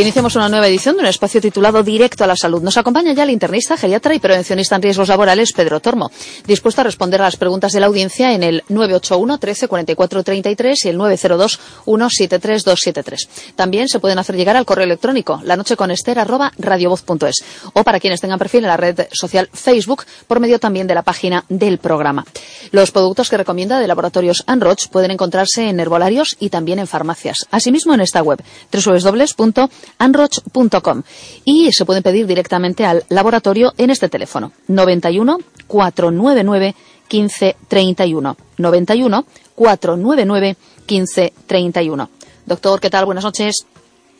Iniciamos una nueva edición de un espacio titulado Directo a la Salud. Nos acompaña ya el internista, geriatra y prevencionista en riesgos laborales, Pedro Tormo, dispuesto a responder a las preguntas de la audiencia en el 981 13 44 33 y el 902 173 273. También se pueden hacer llegar al correo electrónico lanocheconester@radiovoz.es o para quienes tengan perfil en la red social Facebook por medio también de la página del programa. Los productos que recomienda de laboratorios Anroch pueden encontrarse en herbolarios y también en farmacias. Asimismo en esta web www.anroch.com y se pueden pedir directamente al laboratorio en este teléfono 91 499 1531 91 499 1531. Doctor, ¿qué tal? Buenas noches.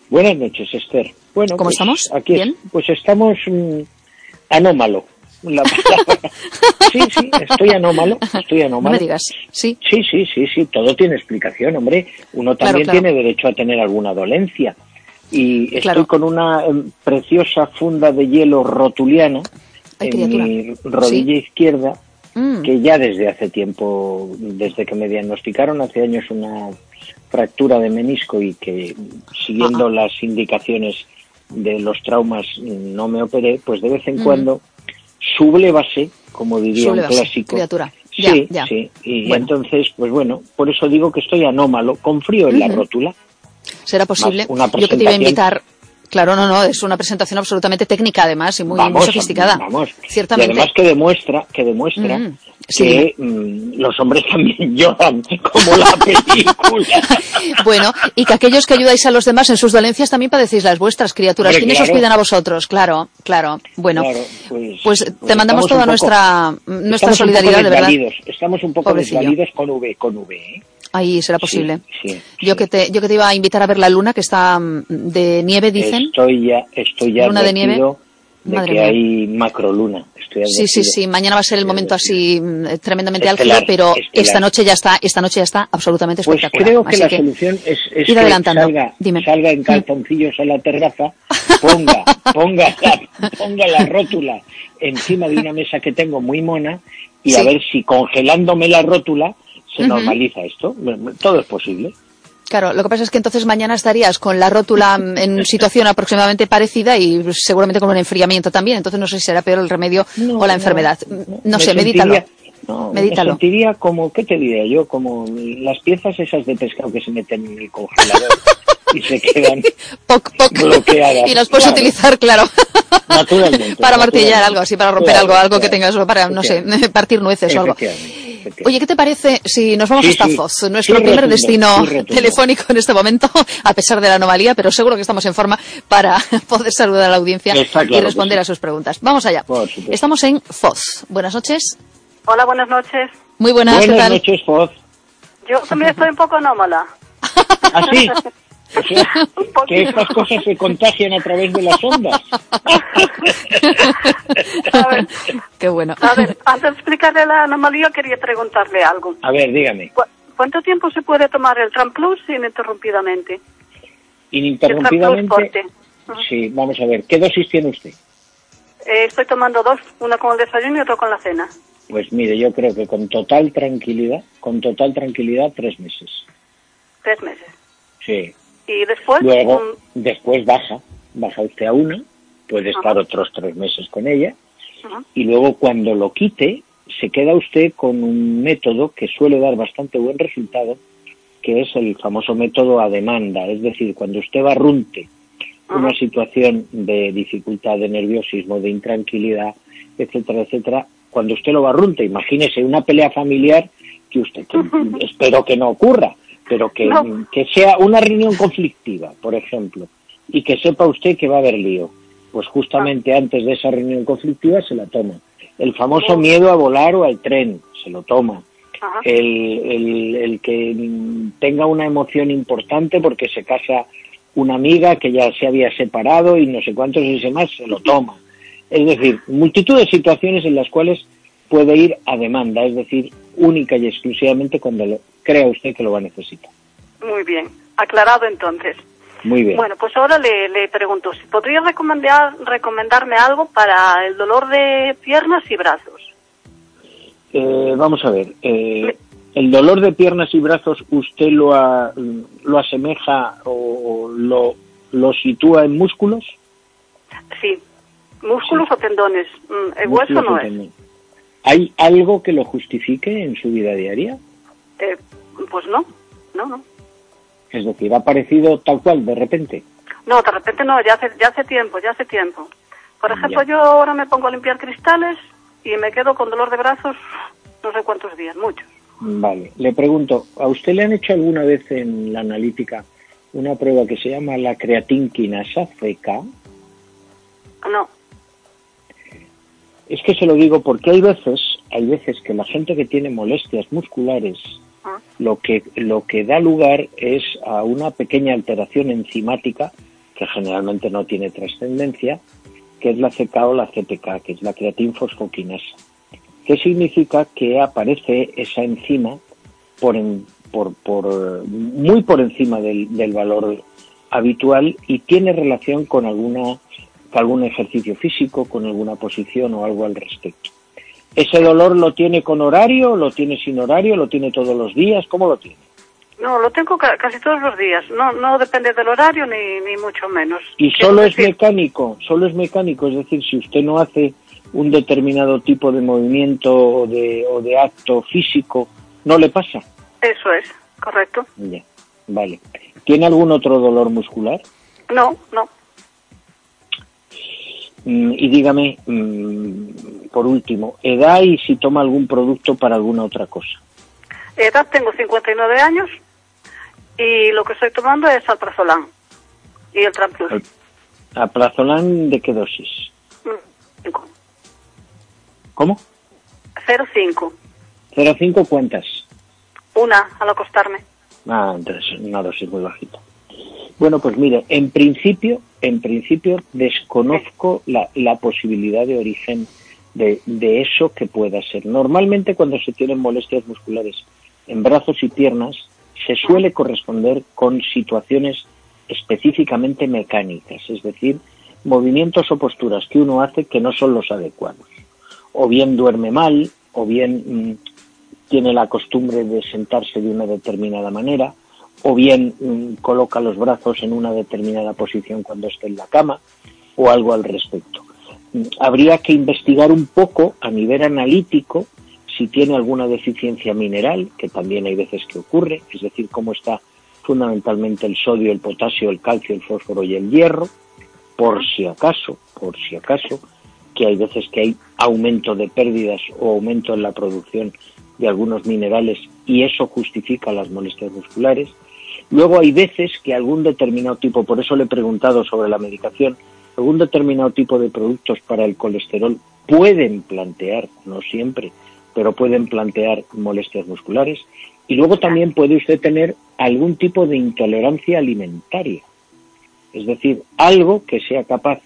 Buenas noches, Esther. Bueno, ¿Cómo pues estamos? Aquí es- ¿Bien? pues estamos mm, anómalo. La sí, sí, estoy anómalo, estoy No anómalo. me digas. Sí. Sí, sí, sí, sí, todo tiene explicación, hombre. Uno Claro, también claro. tiene derecho a tener alguna dolencia. Y estoy Claro. con una em, preciosa funda de hielo rotuliana Ay, en mi rodilla izquierda, Mm. que ya desde hace tiempo, desde que me diagnosticaron hace años una fractura de menisco y que siguiendo Ajá. las indicaciones de los traumas no me operé, pues de vez en cuando sublevase, como diría Sublevase, un clásico. criatura. Sí, ya. sí. Y Bueno. entonces, pues bueno, por eso digo que estoy anómalo, con frío en la rótula. ¿Será posible? Yo que te iba a invitar. Claro, no, no, es una presentación absolutamente técnica además y muy, sofisticada. vamos. Ciertamente. Y además que demuestra, que demuestra Mm, que mm, los hombres también lloran, como la película. Bueno, y que aquellos que ayudáis a los demás en sus dolencias también padecéis las vuestras criaturas. Hombre, ¿Quiénes os cuidan a vosotros? Claro, claro. Bueno, Claro, pues, pues te pues mandamos toda poco- nuestra, nuestra solidaridad, de verdad. Estamos un poco Pobrecillo. desvalidos con V, con V, ¿eh? Ahí será posible. sí, yo sí. que te, yo que te iba a invitar a ver la luna que está mm, de nieve, dicen. Estoy ya, estoy ya Luna de nieve. de Madre que mía. hay macroluna. Estoy Sí, sí, sí. Mañana va a ser el momento así mm, tremendamente Estelar, álgido, pero estelar. esta noche ya está, esta noche ya está absolutamente Pues espectacular. creo que Así la solución es, es ir que adelantando. salga, Dime. salga en calzoncillos a la terraza, ponga, ponga, la, ponga la rótula encima de una mesa que tengo muy mona y a ver si congelándome la rótula se Ujú. normaliza esto. Todo es posible. Claro, lo que pasa es que entonces mañana estarías con la rótula en situación aproximadamente parecida y seguramente con un enfriamiento también. Entonces no sé si será peor el remedio No, o la no, enfermedad. No, me sé, medítalo. no, Medítalo. Me sentiría como, ¿qué te diría yo? Como las piezas esas de pescado que se meten en el congelador y se quedan Poc, poc. bloqueadas. Y las puedes Claro. utilizar, claro. Naturalmente, para martillar naturalmente. algo así, para romper Claro, algo, algo que claro, tengas, o para, no sé, partir nueces o algo. Oye, ¿qué te parece si nos vamos Sí, hasta sí. Foz, nuestro Sí, primer destino telefónico en este momento, a pesar de la anomalía, pero seguro que estamos en forma para poder saludar a la audiencia y responder sí. a sus preguntas. Vamos allá. Estamos en Foz. Buenas noches. Hola, buenas noches. Muy buenas, ¿qué Buenas tal? noches, Foz. Yo también estoy un poco anómala. ¿Ah, sí? O sea, Un que estas cosas se contagian a través de las ondas. A ver, Qué bueno. a ver, antes de explicarle la anomalía, quería preguntarle algo. A ver, dígame. ¿Cu- ¿Cuánto tiempo se puede tomar el Tramplus ininterrumpidamente? Ininterrumpidamente. Sí, vamos a ver. ¿Qué dosis tiene usted? Eh, estoy tomando dos, una con el desayuno y otra con la cena. Pues mire, yo creo que con total tranquilidad, con total tranquilidad, tres meses. Tres meses. Sí. Y después, Luego, un- después baja, baja usted a una, puede estar otros tres meses con ella, y luego cuando lo quite, se queda usted con un método que suele dar bastante buen resultado, que es el famoso método a demanda, es decir, cuando usted barrunte una situación de dificultad, de nerviosismo, de intranquilidad, etcétera, etcétera, cuando usted lo barrunte, imagínese una pelea familiar que usted, que espero que no ocurra, pero que, No. que sea una reunión conflictiva, por ejemplo, y que sepa usted que va a haber lío. Pues justamente antes de esa reunión conflictiva se la toma. El famoso miedo a volar o al tren, se lo toma. El, el- el que tenga una emoción importante porque se casa una amiga que ya se había separado y no sé cuántos y demás, se lo toma. Es decir, multitud de situaciones en las cuales puede ir a demanda, es decir, única y exclusivamente cuando lo, crea usted que lo va a necesitar. Muy bien. Aclarado entonces. Muy bien. Bueno, pues ahora le, le pregunto, si podría recomendar, recomendarme algo para el dolor de piernas y brazos. Eh, vamos a ver. eh, el dolor de piernas y brazos, ¿usted lo, a- lo asemeja o lo lo sitúa en músculos? Sí, músculos o tendones. Mm, el hueso no es. ¿Hay algo que lo justifique en su vida diaria? Eh, pues no, no, no. Es decir, ha aparecido tal cual de repente. No, de repente no, ya hace, ya hace tiempo, ya hace tiempo. Por ejemplo, Ya. yo ahora me pongo a limpiar cristales y me quedo con dolor de brazos no sé cuántos días, muchos. Vale, le pregunto, ¿a usted le han hecho alguna vez en la analítica una prueba que se llama la creatinquinasa CK? No, Es que se lo digo porque hay veces, hay veces que la gente que tiene molestias musculares Ah. lo que lo que da lugar es a una pequeña alteración enzimática que generalmente no tiene trascendencia, que es la CK o la CPK, que es la creatinfosfoquinasa. ¿Qué significa que aparece esa enzima por, en- por, por muy por encima del, del valor habitual y tiene relación con alguna algún ejercicio físico, con alguna posición o algo al respecto. ¿Ese dolor lo tiene con horario, lo tiene sin horario, lo tiene todos los días? ¿Cómo lo tiene? no, lo tengo ca- casi todos los días. No, no depende del horario ni, ni mucho menos. Y solo es mecánico, solo es mecánico, es decir, si usted no hace un determinado tipo de movimiento o de, o de acto físico, no le pasa. Eso es, correcto. Ya, vale. ¿Tiene algún otro dolor muscular? No, no. Mm, y dígame, mm, por último, edad y si toma algún producto para alguna otra cosa. Edad tengo 59 años y lo que estoy tomando es alprazolam y el Tramplus. ¿Aplazolán de qué dosis? Mm, cinco. ¿Cómo? 0,5. 0,5 cuántas? Una al acostarme. Ah, entonces una dosis muy bajita. Bueno, pues mire, en principio, en principio desconozco la, posibilidad de origen de, de eso que pueda ser. Normalmente cuando se tienen molestias musculares en brazos y piernas, se suele corresponder con situaciones específicamente mecánicas, es decir, movimientos o posturas que uno hace que no son los adecuados. O bien duerme mal, o bien mm, tiene la costumbre de sentarse de una determinada manera, o bien mm, coloca los brazos en una determinada posición cuando esté en la cama, o algo al respecto. Mm, Habría que investigar un poco a nivel analítico si tiene alguna deficiencia mineral, que también hay veces que ocurre, es decir, cómo está fundamentalmente el sodio, el potasio, el calcio, el fósforo y el hierro, por si acaso, por si acaso, que hay veces que hay aumento de pérdidas o aumento en la producción de algunos minerales y eso justifica las molestias musculares. Luego hay veces que algún determinado tipo, por eso le he preguntado sobre la medicación, algún determinado tipo de productos para el colesterol pueden plantear, no siempre, pero pueden plantear molestias musculares. Y luego también puede usted tener algún tipo de intolerancia alimentaria. Es decir, algo que sea capaz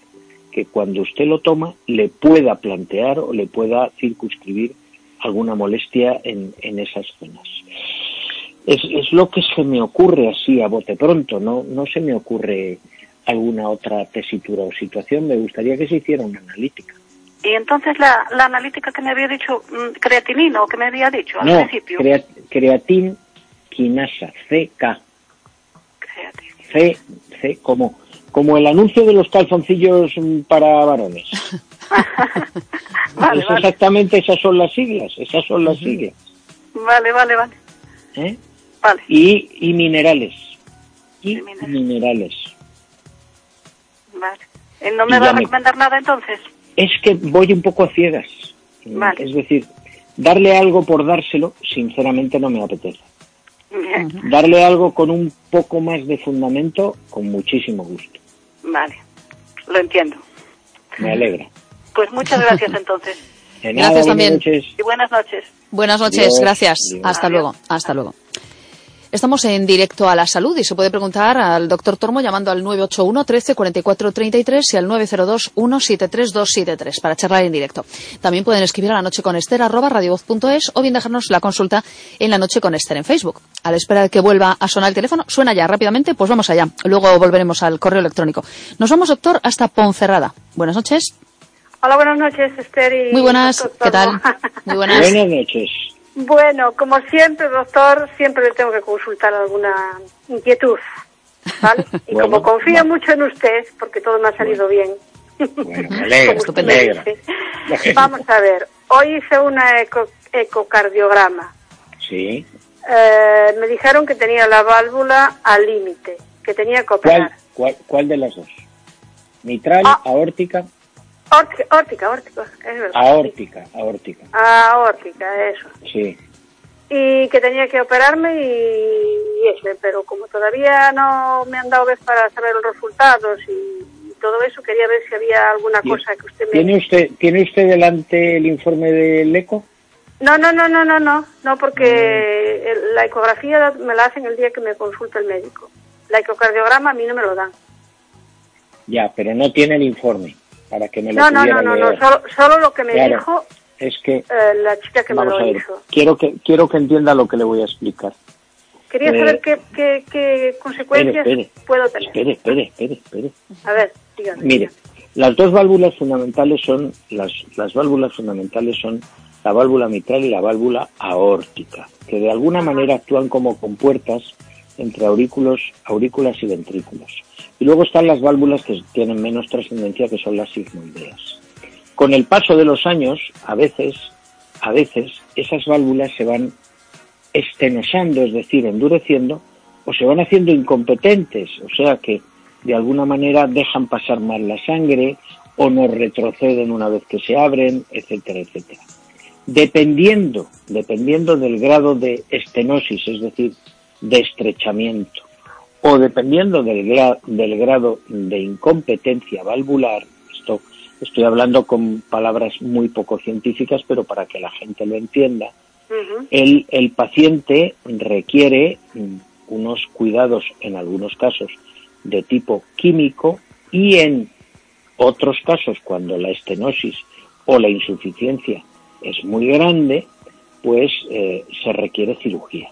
que cuando usted lo toma le pueda plantear o le pueda circunscribir alguna molestia en, esas zonas. Es, es lo que se me ocurre así a bote pronto, no, no se me ocurre alguna otra tesitura o situación. Me gustaría que se hiciera una analítica. Y entonces la, la analítica que me había dicho, mm, creatinina o que me había dicho al No, principio. crea- creatin quinasa, CK. C, C, como, como el anuncio de los calzoncillos mm, para varones. Vale, Es vale, exactamente esas son las siglas, esas son las siglas. vale, vale, vale. ¿eh? Vale, Y, y minerales. Y Y minerales. minerales. vale. Eh, ¿No me Y va a me- recomendar nada entonces? Es que voy un poco a ciegas. Vale. Es decir, darle algo por dárselo, sinceramente no me apetece. Bien, Darle algo con un poco más de fundamento, con muchísimo gusto. vale. Lo entiendo. Me alegra. Pues muchas gracias entonces. Nada, Gracias también. noches. Y buenas noches. Buenas noches, gracias. Hasta Adiós. luego, hasta luego. Estamos en directo a la salud y se puede preguntar al doctor Tormo llamando al 981 13 44 33 y al 902 173 273 para charlar en directo. También pueden escribir a la noche con Esther arroba radiovoz.es o bien dejarnos la consulta en la noche con Esther en Facebook. A la espera de que vuelva a sonar el teléfono, suena ya rápidamente, pues vamos allá. Luego volveremos al correo electrónico. Nos vamos, doctor, hasta Ponferrada. Buenas noches. Hola, buenas noches, Esther. Y Muy buenas, doctor ¿qué tal? Muy buenas. Buenas noches. Bueno, como siempre, doctor, siempre le tengo que consultar alguna inquietud. ¿vale? Y Bueno, como confío mucho en usted, porque todo me ha salido bien, Bueno, me me. Vamos a ver, hoy hice una eco- ecocardiograma. Sí. Eh, me dijeron que tenía la válvula al límite, que tenía que ¿Cuál, operar. cuál, cuál de las dos? ¿Mitral, Ah. aórtica? Órtica, órtica, órtica, es verdad. Aórtica, aórtica. Aórtica, eso. Sí. y que tenía que operarme y, y eso, pero como todavía no me han dado vez para saber los resultados y, y todo eso, quería ver si había alguna cosa que usted me... ¿Tiene usted, ¿Tiene usted delante el informe del ECO? No, no, no, no, no, no, no, porque Mm. la ecografía me la hacen el día que me consulta el médico. La ecocardiograma a mí no me lo dan. Ya, pero no tiene el informe para que me lo No, no, no, no, no, solo, solo lo que me Claro. dijo Es que, eh, la chica que me lo ver, hizo. quiero que, quiero que entienda lo que le voy a explicar. Quería Eh, saber qué, qué, qué consecuencias espere, puedo tener. Espere, espere, espere, espere. A ver, dígame. Mire, las dos válvulas fundamentales son, las, las válvulas fundamentales son la válvula mitral y la válvula aórtica, que de alguna manera actúan como compuertas entre aurículos, aurículas y ventrículos. Y luego están las válvulas que tienen menos trascendencia, que son las sigmoideas. Con el paso de los años, a veces, a veces, esas válvulas se van estenosando, es decir, endureciendo, o se van haciendo incompetentes, o sea que de alguna manera dejan pasar más la sangre o no retroceden una vez que se abren, etcétera, etcétera. Dependiendo, dependiendo del grado de estenosis, es decir, de estrechamiento, o dependiendo del, gra- del grado de incompetencia valvular, esto estoy hablando con palabras muy poco científicas, pero para que la gente lo entienda, el, el paciente requiere unos cuidados, en algunos casos, de tipo químico y en otros casos, cuando la estenosis o la insuficiencia es muy grande, pues eh, se requiere cirugía.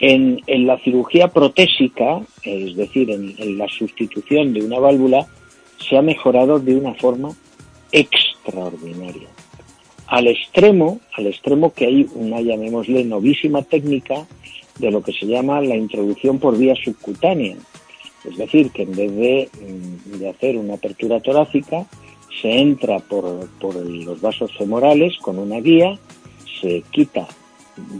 En, en la cirugía protésica, es decir, en, en la sustitución de una válvula, se ha mejorado de una forma extraordinaria al extremo, al extremo que hay una, llamémosle, novísima técnica de lo que se llama la introducción por vía subcutánea. Es decir, que en vez de, mm, de hacer una apertura torácica, se entra por, por los vasos femorales con una guía, se quita,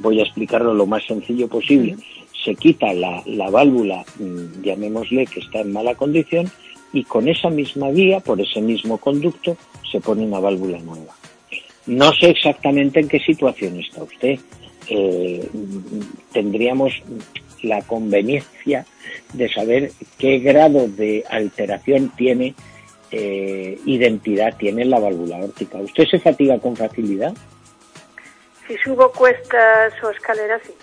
voy a explicarlo lo más sencillo posible, se quita la, la válvula, mm, llamémosle, que está en mala condición, y con esa misma guía, por ese mismo conducto, se pone una válvula nueva. No sé exactamente en qué situación está usted. Eh, tendríamos la conveniencia de saber qué grado de alteración tiene, eh, identidad tiene la válvula aórtica. ¿Usted se fatiga con facilidad? Si subo cuestas o escaleras, sí.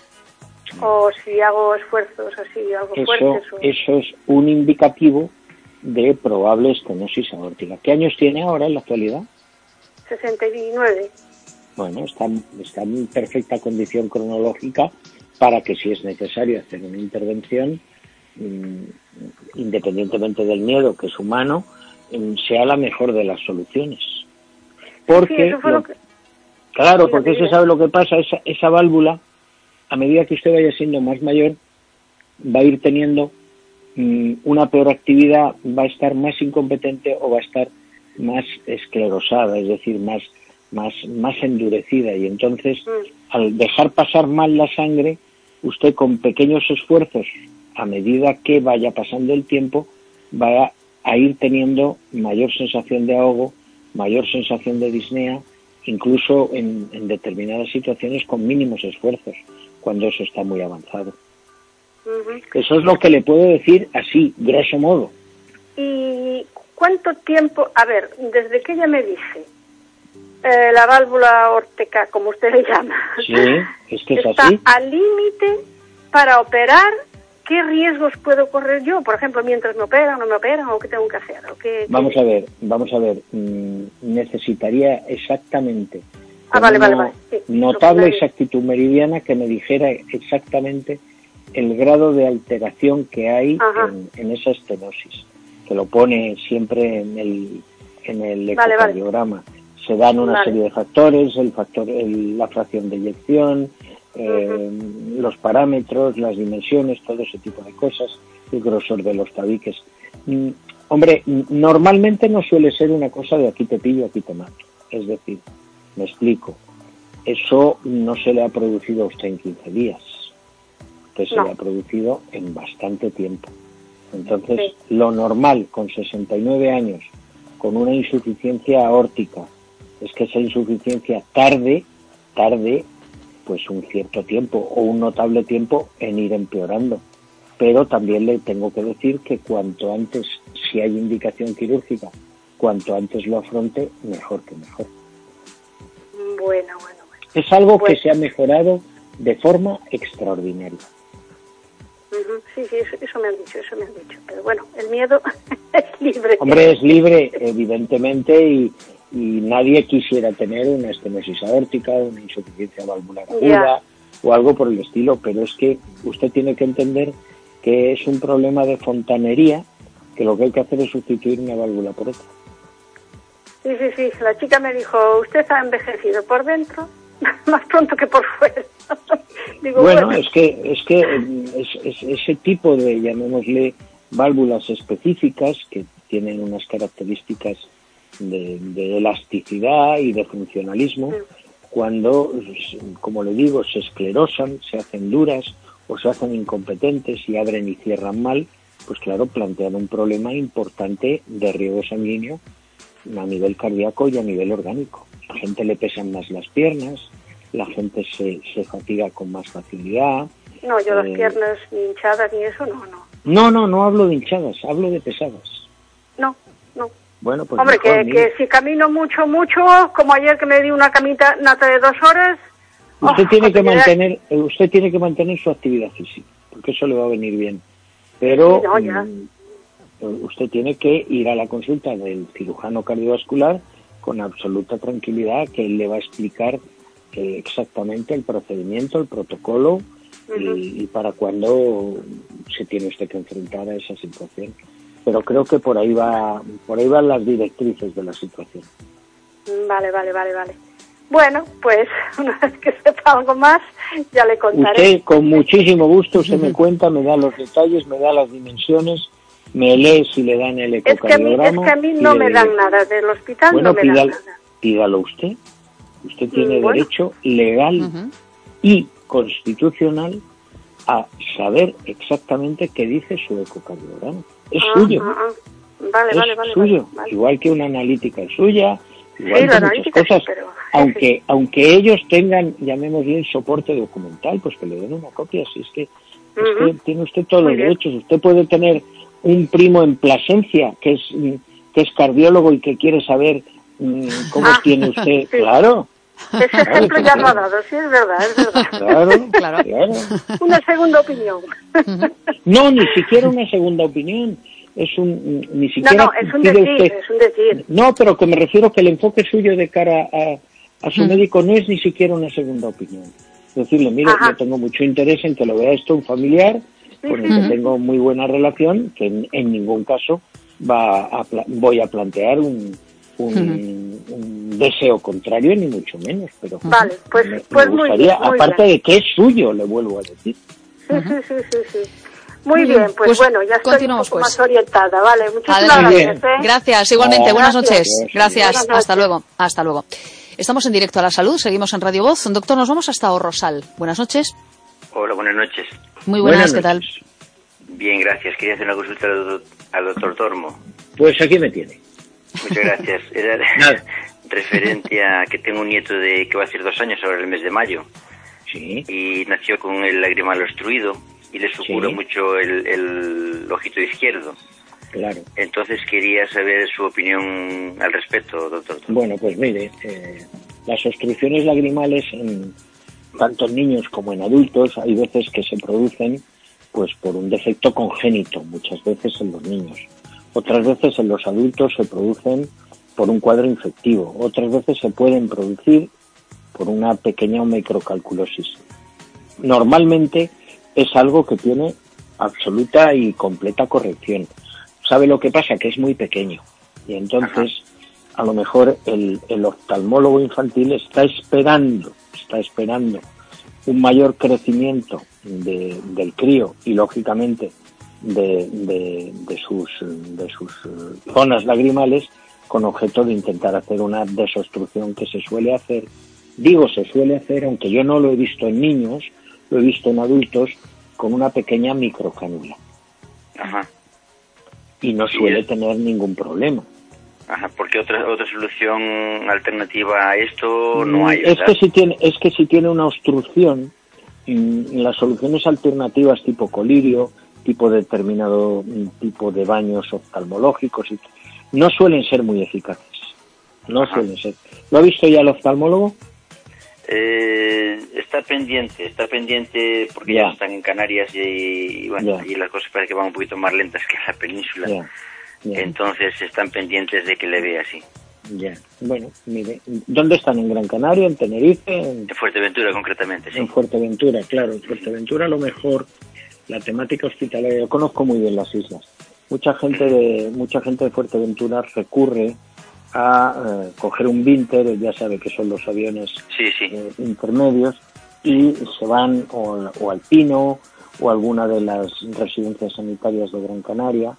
O si hago esfuerzos así, algo Eso, fuertes. O... eso es un indicativo de probable estenosis aórtica. ¿Qué años tiene ahora en la actualidad? 69. Bueno, está, está en perfecta condición cronológica para que si es necesario hacer una intervención, mm, independientemente del miedo que es humano, mm, sea la mejor de las soluciones. Porque, Sí, lo que... claro, porque se dígame. sabe lo que pasa, esa, esa válvula, a medida que usted vaya siendo más mayor, va a ir teniendo mm, una peor actividad, va a estar más incompetente o va a estar más esclerosada, es decir, más, más, más endurecida. Y entonces, Mm. al dejar pasar mal la sangre, usted con pequeños esfuerzos, a medida que vaya pasando el tiempo, va a, a ir teniendo mayor sensación de ahogo, mayor sensación de disnea, incluso en, en determinadas situaciones con mínimos esfuerzos, cuando eso está muy avanzado. Ujú. Eso es lo que le puedo decir así, grosso modo. ¿Y cuánto tiempo? A ver, desde que ella me dice eh, la válvula órtica, como usted le llama, Sí, es que es está así. al límite para operar. ¿Qué riesgos puedo correr yo? Por ejemplo, mientras me operan, no me operan, o qué tengo que hacer. ¿O qué- Vamos qué- a ver, vamos a ver. mm, necesitaría exactamente, Ah, con vale, vale, una vale, sí, notable exactitud meridiana que me dijera exactamente el grado de alteración que hay en, en esa estenosis, que lo pone siempre en el, en el ecocardiograma. Se dan una serie de factores, el factor, el- la fracción de eyección, eh, los parámetros, las dimensiones, todo ese tipo de cosas. el grosor de los tabiques. Hombre, normalmente no suele ser una cosa de aquí te pillo, aquí te mato. Es decir, me explico, eso no se le ha producido a usted en 15 días, que se le ha producido en bastante tiempo. Entonces, lo normal con 69 años, con una insuficiencia aórtica, es que esa insuficiencia tarde, tarde, pues un cierto tiempo o un notable tiempo en ir empeorando. Pero también le tengo que decir que cuanto antes, si hay indicación quirúrgica, cuanto antes lo afronte, mejor que mejor. Bueno, bueno, bueno. Es algo que se ha mejorado de forma extraordinaria. Sí, sí, eso, me han dicho, eso me han dicho. Pero bueno, el miedo es libre. Hombre, es libre, evidentemente, y, nadie quisiera tener una estenosis aórtica, una insuficiencia valvular aguda o algo por el estilo, pero es que usted tiene que entender que es un problema de fontanería, que lo que hay que hacer es sustituir una válvula por otra. Sí, sí, sí. La chica me dijo, usted ha envejecido por dentro más pronto que por fuera. bueno, es que es que es, ese tipo de, llamémosle, válvulas específicas que tienen unas características de, elasticidad y de funcionalismo, cuando, como le digo, se esclerosan, se hacen duras o se hacen incompetentes y abren y cierran mal, pues claro, plantean un problema importante de riego sanguíneo a nivel cardíaco y a nivel orgánico. A la gente le pesan más las piernas, la gente se, se fatiga con más facilidad. No, yo las eh, piernas ni hinchadas ni eso, no, no. No, no, no hablo de hinchadas, hablo de pesadas. No, no. Bueno, pues Hombre, que, que, si camino mucho, mucho, como ayer que me di una camita nata de dos horas... Usted oh, tiene que mantener, eh, usted tiene que mantener su actividad física, porque eso le va a venir bien. Pero mm, usted tiene que ir a la consulta del cirujano cardiovascular con absoluta tranquilidad, que él le va a explicar eh, exactamente el procedimiento, el protocolo y, para cuándo se tiene usted que enfrentar a esa situación. Pero creo que por ahí va, por ahí van las directrices de la situación. Vale, vale, vale, vale. Bueno, pues una vez que sepa algo más, ya le contaré. Usted, con muchísimo gusto, usted me cuenta, me da los detalles, me da las dimensiones, me lee si le dan el ecocardiograma. Es que a mí, no me dan nada, del hospital no me dan nada. Pídalo usted. Usted tiene derecho legal y constitucional a saber exactamente qué dice su ecocardiograma. Es ah, suyo. Ah, ah. Vale, es vale, vale, suyo. Igual que una analítica es suya, igual que muchas cosas. Aunque, aunque ellos tengan, llamémosle, soporte documental, pues que le den una copia. Si es que, tiene usted todos los derechos. Usted puede tener un primo en Plasencia que es, que es cardiólogo y que quiere saber mm, cómo tiene usted. Claro. Ese ejemplo ya lo ha dado, sí, es verdad, es verdad. Claro, claro. Una segunda opinión. No, ni siquiera una segunda opinión. Es un, ni siquiera. No, no, es un decir, es un decir. No, pero que me refiero que el enfoque suyo de cara a, a su médico no es ni siquiera una segunda opinión. Decirle, mire, yo tengo mucho interés en que lo vea esto un familiar con el que tengo muy buena relación, que en, ningún caso va a, voy a plantear un, un, deseo contrario, ni mucho menos. Pero vale, pues, pues muy bien, aparte de que es suyo, le vuelvo a decir. Sí, sí, sí, sí, sí. Muy, bien, pues, pues, bueno, ya estoy un poco pues. más orientada, vale. Muchísimas gracias. ¿eh? Gracias, igualmente. Buenas noches. Gracias. Hasta luego. Hasta luego. Estamos en directo a la salud, seguimos en Radio Voz. Doctor, nos vamos hasta Rosal. Buenas noches. Hola, buenas noches. Muy buenas, ¿qué tal? Bien, gracias. Quería hacer una consulta al doctor Tormo. Pues aquí me tiene. Muchas gracias. Era referente a que tengo un nieto de que va a ser dos años ahora el mes de mayo. Sí. Y nació con el lagrimal obstruido y le mucho el, el, ojito izquierdo. Claro. Entonces quería saber su opinión al respecto, doctor. Bueno, pues mire, eh, las obstrucciones lagrimales en tanto en niños como en adultos hay veces que se producen pues por un defecto congénito, muchas veces en los niños. Otras veces en los adultos se producen por un cuadro infectivo. Otras veces se pueden producir por una pequeña microcalculosis. Normalmente es algo que tiene absoluta y completa corrección. ¿Sabe lo que pasa? Que es muy pequeño. Y entonces, a lo mejor el, el oftalmólogo infantil está esperando, está esperando un mayor crecimiento del crío y lógicamente de, de, sus, de sus eh, zonas lagrimales con objeto de intentar hacer una desobstrucción que se suele hacer. Digo se suele hacer, aunque yo no lo he visto en niños, lo he visto en adultos, con una pequeña microcanula. Ajá. Y no suele tener ningún problema. Ajá, porque otra otra solución alternativa a esto no mm, hay. Es que si tiene es que si tiene una obstrucción, las soluciones alternativas tipo colirio, tipo determinado tipo de baños oftalmológicos no suelen ser muy eficaces. No suelen ser. ¿Lo ha visto ya el oftalmólogo? Eh, está pendiente, está pendiente porque ya, están en Canarias y, bueno, y las cosas parece que van un poquito más lentas que en la península. Entonces están pendientes de que le vea así. Ya, bueno, mire, ¿dónde están? ¿En Gran Canaria, en Tenerife? En, Fuerteventura, concretamente, sí. En Fuerteventura, claro. En Fuerteventura a lo mejor la temática hospitalaria, yo conozco muy bien las islas. Mucha gente de, mucha gente de Fuerteventura recurre a eh, coger un Vinter, ya sabe que son los aviones eh, intermedios, y se van o, o al Pino o a alguna de las residencias sanitarias de Gran Canaria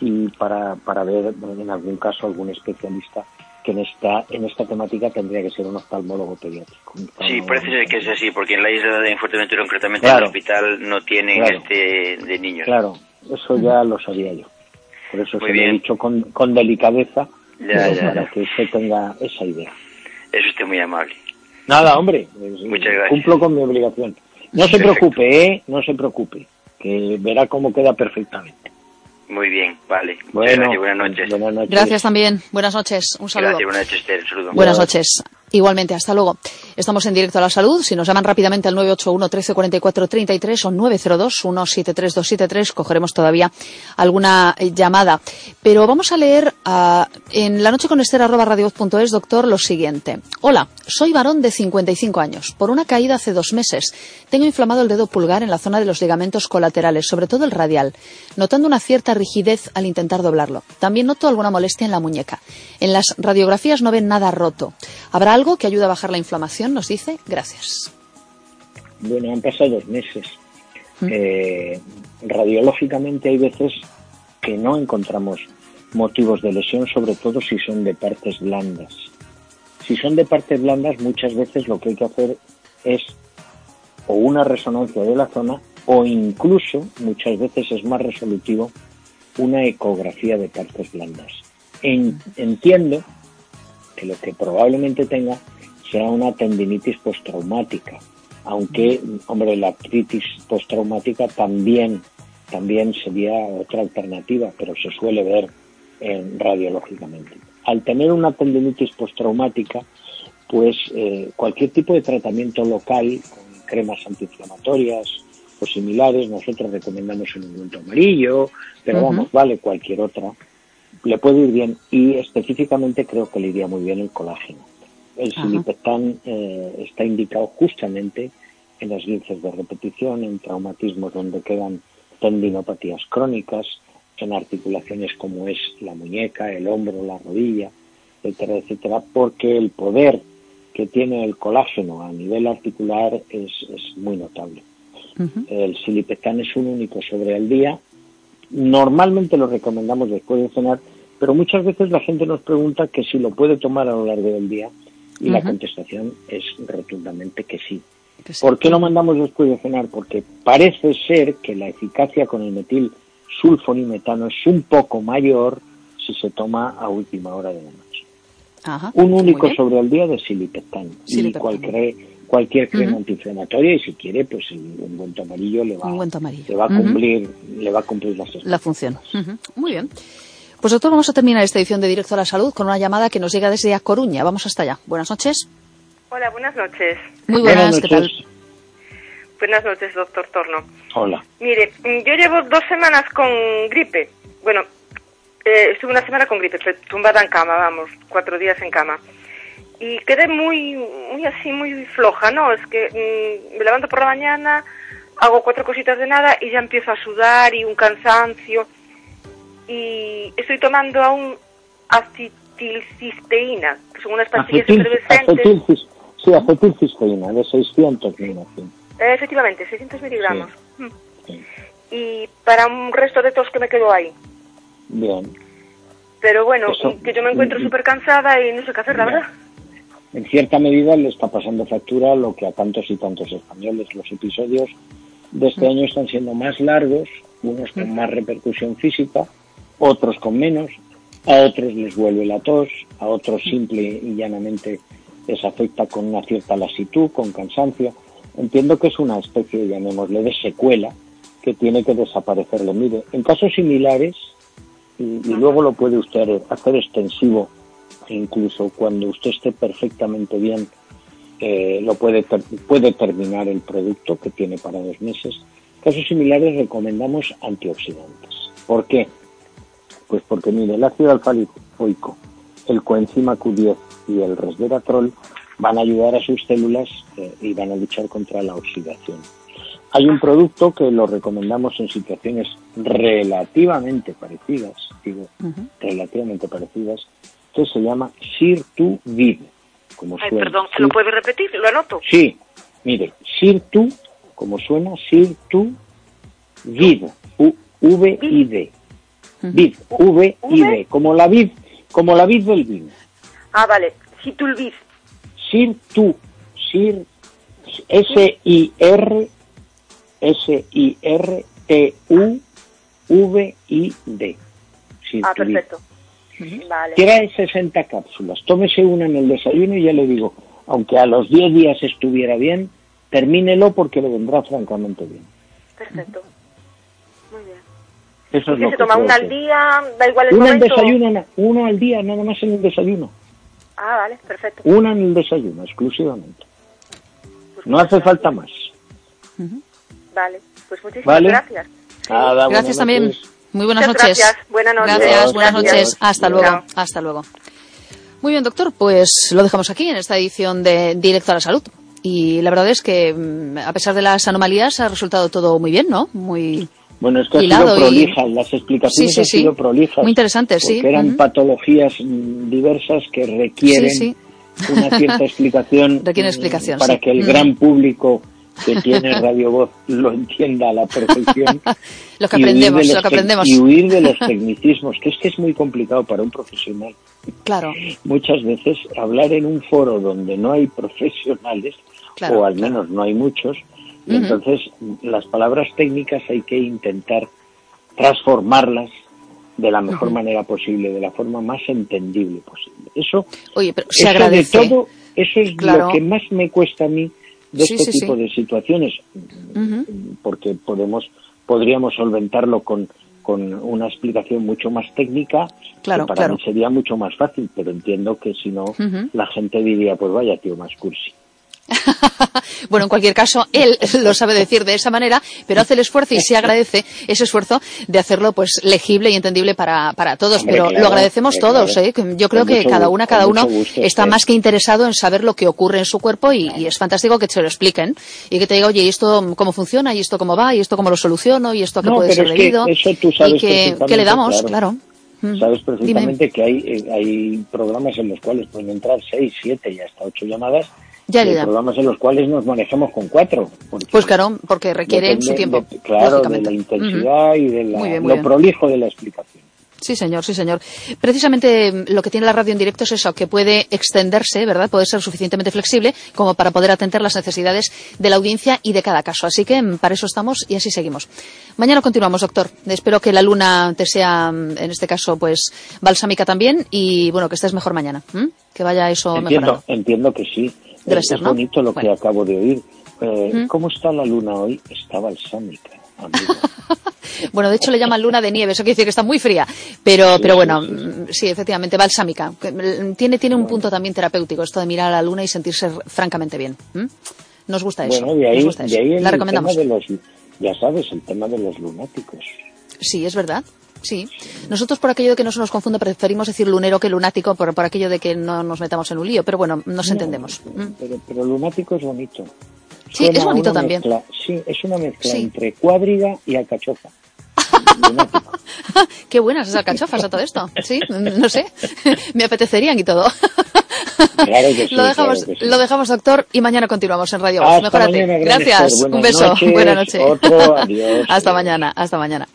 y para, para ver en algún caso algún especialista que en esta, en esta temática tendría que ser un oftalmólogo pediátrico. sí, parece que es así, porque en la isla de Fuerteventura, concretamente en el hospital, no tienen este de niños. Claro, eso ya lo sabía yo. Por eso se lo he dicho con, con delicadeza, para que usted tenga esa idea. Es usted muy amable. Nada, hombre, Muchas gracias. cumplo con mi obligación. No se preocupe, ¿eh? No se preocupe, que verá cómo queda perfectamente. Muy bien, vale. Bueno, buenas noches. Buenas noches. Gracias también. Buenas noches. Un saludo. Gracias, buenas noches, Un saludo. Buenas noches. Igualmente, hasta luego. Estamos en directo a la salud. Si nos llaman rápidamente al 981 13 44 33 o 902 173 273, cogeremos todavía alguna eh, llamada. Pero vamos a leer uh, en la noche con Esther doctor, lo siguiente. Hola, soy varón de 55 años. Por una caída hace dos meses, tengo inflamado el dedo pulgar en la zona de los ligamentos colaterales, sobre todo el radial, notando una cierta rigidez al intentar doblarlo. También noto alguna molestia en la muñeca. En las radiografías no ven nada roto. ¿Habrá algo que ayude a bajar la inflamación? Nos dice. Gracias. Bueno, han pasado dos meses. ¿Mm? Eh, radiológicamente hay veces que no encontramos motivos de lesión, sobre todo si son de partes blandas. Si son de partes blandas, muchas veces lo que hay que hacer es o una resonancia de la zona o incluso, muchas veces es más resolutivo, una ecografía de partes blandas. entiendo que lo que probablemente tenga sea una tendinitis postraumática, aunque, hombre, la artritis postraumática también, también sería otra alternativa, pero se suele ver radiológicamente. Al tener una tendinitis postraumática, pues eh, cualquier tipo de tratamiento local, con cremas antiinflamatorias o similares, nosotros recomendamos el ungüento amarillo, pero vamos, vale cualquier otra, le puede ir bien y específicamente creo que le iría muy bien el colágeno. El silipetán eh, está indicado justamente en las linces de repetición, en traumatismos donde quedan tendinopatías crónicas, en articulaciones como es la muñeca, el hombro, la rodilla, etcétera, etcétera, porque el poder que tiene el colágeno a nivel articular es, es muy notable. El silipetán es un único sobre el día. Normalmente lo recomendamos después de cenar pero muchas veces la gente nos pregunta que si lo puede tomar a lo largo del día y la contestación es rotundamente que sí. ¿Por qué lo mandamos después de cenar? Porque parece ser que la eficacia con el metil sulfonimetano es un poco mayor si se toma a última hora de la noche. un único sobre el día de silipetán y cualquier, cualquier crema antiinflamatoria y si quiere pues un guento amarillo le va, Le va a cumplir le va a cumplir la función. Muy bien. Pues doctor, vamos a terminar esta edición de Directo a la Salud con una llamada que nos llega desde A Coruña. Vamos hasta allá. Buenas noches. Hola, buenas noches. Muy buenas, ¿qué tal? Buenas noches, doctor Torno. Hola. Mire, yo llevo dos semanas con gripe. Bueno, eh, estuve una semana con gripe, tumbada en cama, vamos, cuatro días en cama. Y quedé muy, muy así, muy floja, ¿no? Es que mm, me levanto por la mañana, hago cuatro cositas de nada y ya empiezo a sudar y un cansancio y estoy tomando aún acetilcisteína, que son unas pastillas Acetil, efervescentes. sí, acetilcisteína, de 600 miligramos. efectivamente, 600 miligramos. Mm. y para un resto de tos que me quedo ahí. Bien. Pero bueno, que yo me encuentro súper cansada y no sé qué hacer, la verdad. En cierta medida le está pasando factura lo que a tantos y tantos españoles. Los episodios de este año están siendo más largos, unos con más repercusión física, otros con menos, a otros les vuelve la tos, a otros simple y llanamente les afecta con una cierta lasitud, con cansancio. Entiendo que es una especie, llamémosle, de secuela que tiene que desaparecerle. Mire, en casos similares, y, luego lo puede usted hacer extensivo, incluso cuando usted esté perfectamente bien, eh, lo puede, puede terminar el producto que tiene para dos meses. En casos similares recomendamos antioxidantes. ¿Por qué? Pues porque mire, el ácido alfa-lipoico, el coenzima Q10 y el resveratrol van a ayudar a sus células eh, y van a luchar contra la oxidación. Hay un producto que lo recomendamos en situaciones relativamente parecidas, digo, relativamente parecidas, que se llama Sirtuvid. Como Ay, perdón, ¿se lo puede repetir? ¿Lo anoto? Sí, mire, Sirtu, como suena, Sirtuvid, V-I-D. Vid, V-I-D, como la vid, como la vid del vino. Ah, vale, Sirtulvid. Sirtu, Sir, S-I-R S-I-R-T-U-V-I-D. Ah, perfecto. Vale. Trae 60 cápsulas. Tómese una en el desayuno y ya le digo, aunque a los 10 días estuviera bien, termínelo porque le vendrá francamente bien. Perfecto. Muy bien. Eso es lo se toma una al día? Da igual el una momento. desayuno, una al día, nada más en el desayuno. Ah, vale, perfecto. Una en el desayuno, exclusivamente. Pues no hace falta más. Vale, pues muchísimas gracias. gracias también. Muy buenas noches. Gracias, buenas noches. Gracias, buenas noches. Hasta luego. Hasta luego. Muy bien, doctor, pues lo dejamos aquí en esta edición de Directo a la Salud. Y la verdad es que, mm, a pesar de las anomalías, ha resultado todo muy bien, ¿no? Muy bueno, es que ha sido prolijas, las explicaciones han sido prolijas. Muy interesantes, sí. Porque eran patologías mm, diversas que requieren una cierta explicación, Requieren explicación para que el gran público que tiene Radio Voz lo entienda a la perfección. lo que aprendemos, lo que aprendemos. Y huir de los tecnicismos, que es que es muy complicado para un profesional. Claro. Muchas veces hablar en un foro donde no hay profesionales, o al menos no hay muchos, entonces las palabras técnicas hay que intentar transformarlas de la mejor manera posible, de la forma más entendible posible. Eso, Oye, pero se agradece. de todo, eso es lo que más me cuesta a mí de este tipo de situaciones, porque podemos, podríamos solventarlo con, con una explicación mucho más técnica, claro, que para mí sería mucho más fácil, pero entiendo que si no, la gente diría, pues vaya tío más cursi. bueno, en cualquier caso, él lo sabe decir de esa manera, pero hace el esfuerzo y se agradece ese esfuerzo de hacerlo pues legible y entendible para, para todos. pero lo agradecemos todos, ¿eh? Yo creo que cada una, cada uno está más que interesado en saber lo que ocurre en su cuerpo y, es fantástico que te lo expliquen y que te diga, oye, ¿y esto cómo funciona? ¿Y esto cómo va? ¿Y esto cómo lo soluciono? ¿Y esto a qué puede ser debido? y que, le damos, claro. Mm. Sabes perfectamente que hay, eh, hay programas en los cuales pueden entrar seis, siete y hasta ocho llamadas ya, ya, programas en los cuales nos manejamos con cuatro. Pues claro, porque requiere su tiempo. claro, de la intensidad y de lo prolijo de la explicación. Sí, señor, sí, señor. Precisamente mm, lo que tiene la radio en directo es eso, que puede extenderse, ¿verdad? Puede ser suficientemente flexible como para poder atender las necesidades de la audiencia y de cada caso. Así que mm, para eso estamos y así seguimos. Mañana continuamos, doctor. Espero que la luna te sea, mm, en este caso, pues, balsámica también y, bueno, que estés mejor mañana. Que vaya eso entiendo, Entiendo que sí. Debe es bonito lo que acabo de oír. Eh, ¿Cómo está la luna hoy? Está balsámica. bueno, de hecho le llaman luna de nieve, eso quiere decir que está muy fría, pero, pero bueno, mm, sí, efectivamente, balsámica. Mm, tiene, tiene un punto también terapéutico esto de mirar a la luna y sentirse francamente bien. Nos gusta eso. Bueno, de ahí, gusta eso. la recomendamos. de los, ya sabes, el tema de los lunáticos. Sí, es verdad. Sí. Nosotros, por aquello de que no se nos confunda, preferimos decir lunero que lunático, por, por aquello de que no nos metamos en un lío. Pero bueno, nos entendemos. Pero, pero, lunático es bonito. Sí, es bonito también. sí, es una mezcla entre cuadriga y alcachofa. Qué buenas esas alcachofas a todo esto. Sí, no sé. Me apetecerían y todo. Claro que sí, lo, dejamos, claro que sí. lo dejamos, doctor, y mañana continuamos en Radio Voz. Mañana, gran Gracias. Un beso. noches. Buenas noches. Otro, adiós. hasta mañana. Hasta mañana.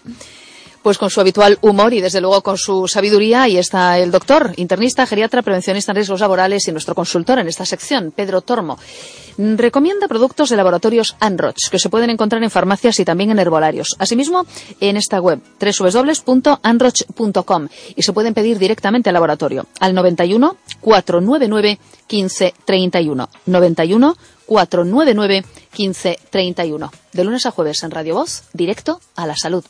Pues con su habitual humor y desde luego con su sabiduría, ahí está el doctor, internista, geriatra, prevencionista en riesgos laborales y nuestro consultor en esta sección, Pedro Tormo. Recomienda productos de laboratorios Anroch, que se pueden encontrar en farmacias y también en herbolarios. Asimismo, en esta web, www.anroch.com, y se pueden pedir directamente al laboratorio, al 91 499 1531. 91 499 1531. De lunes a jueves en Radio Voz, directo a la salud.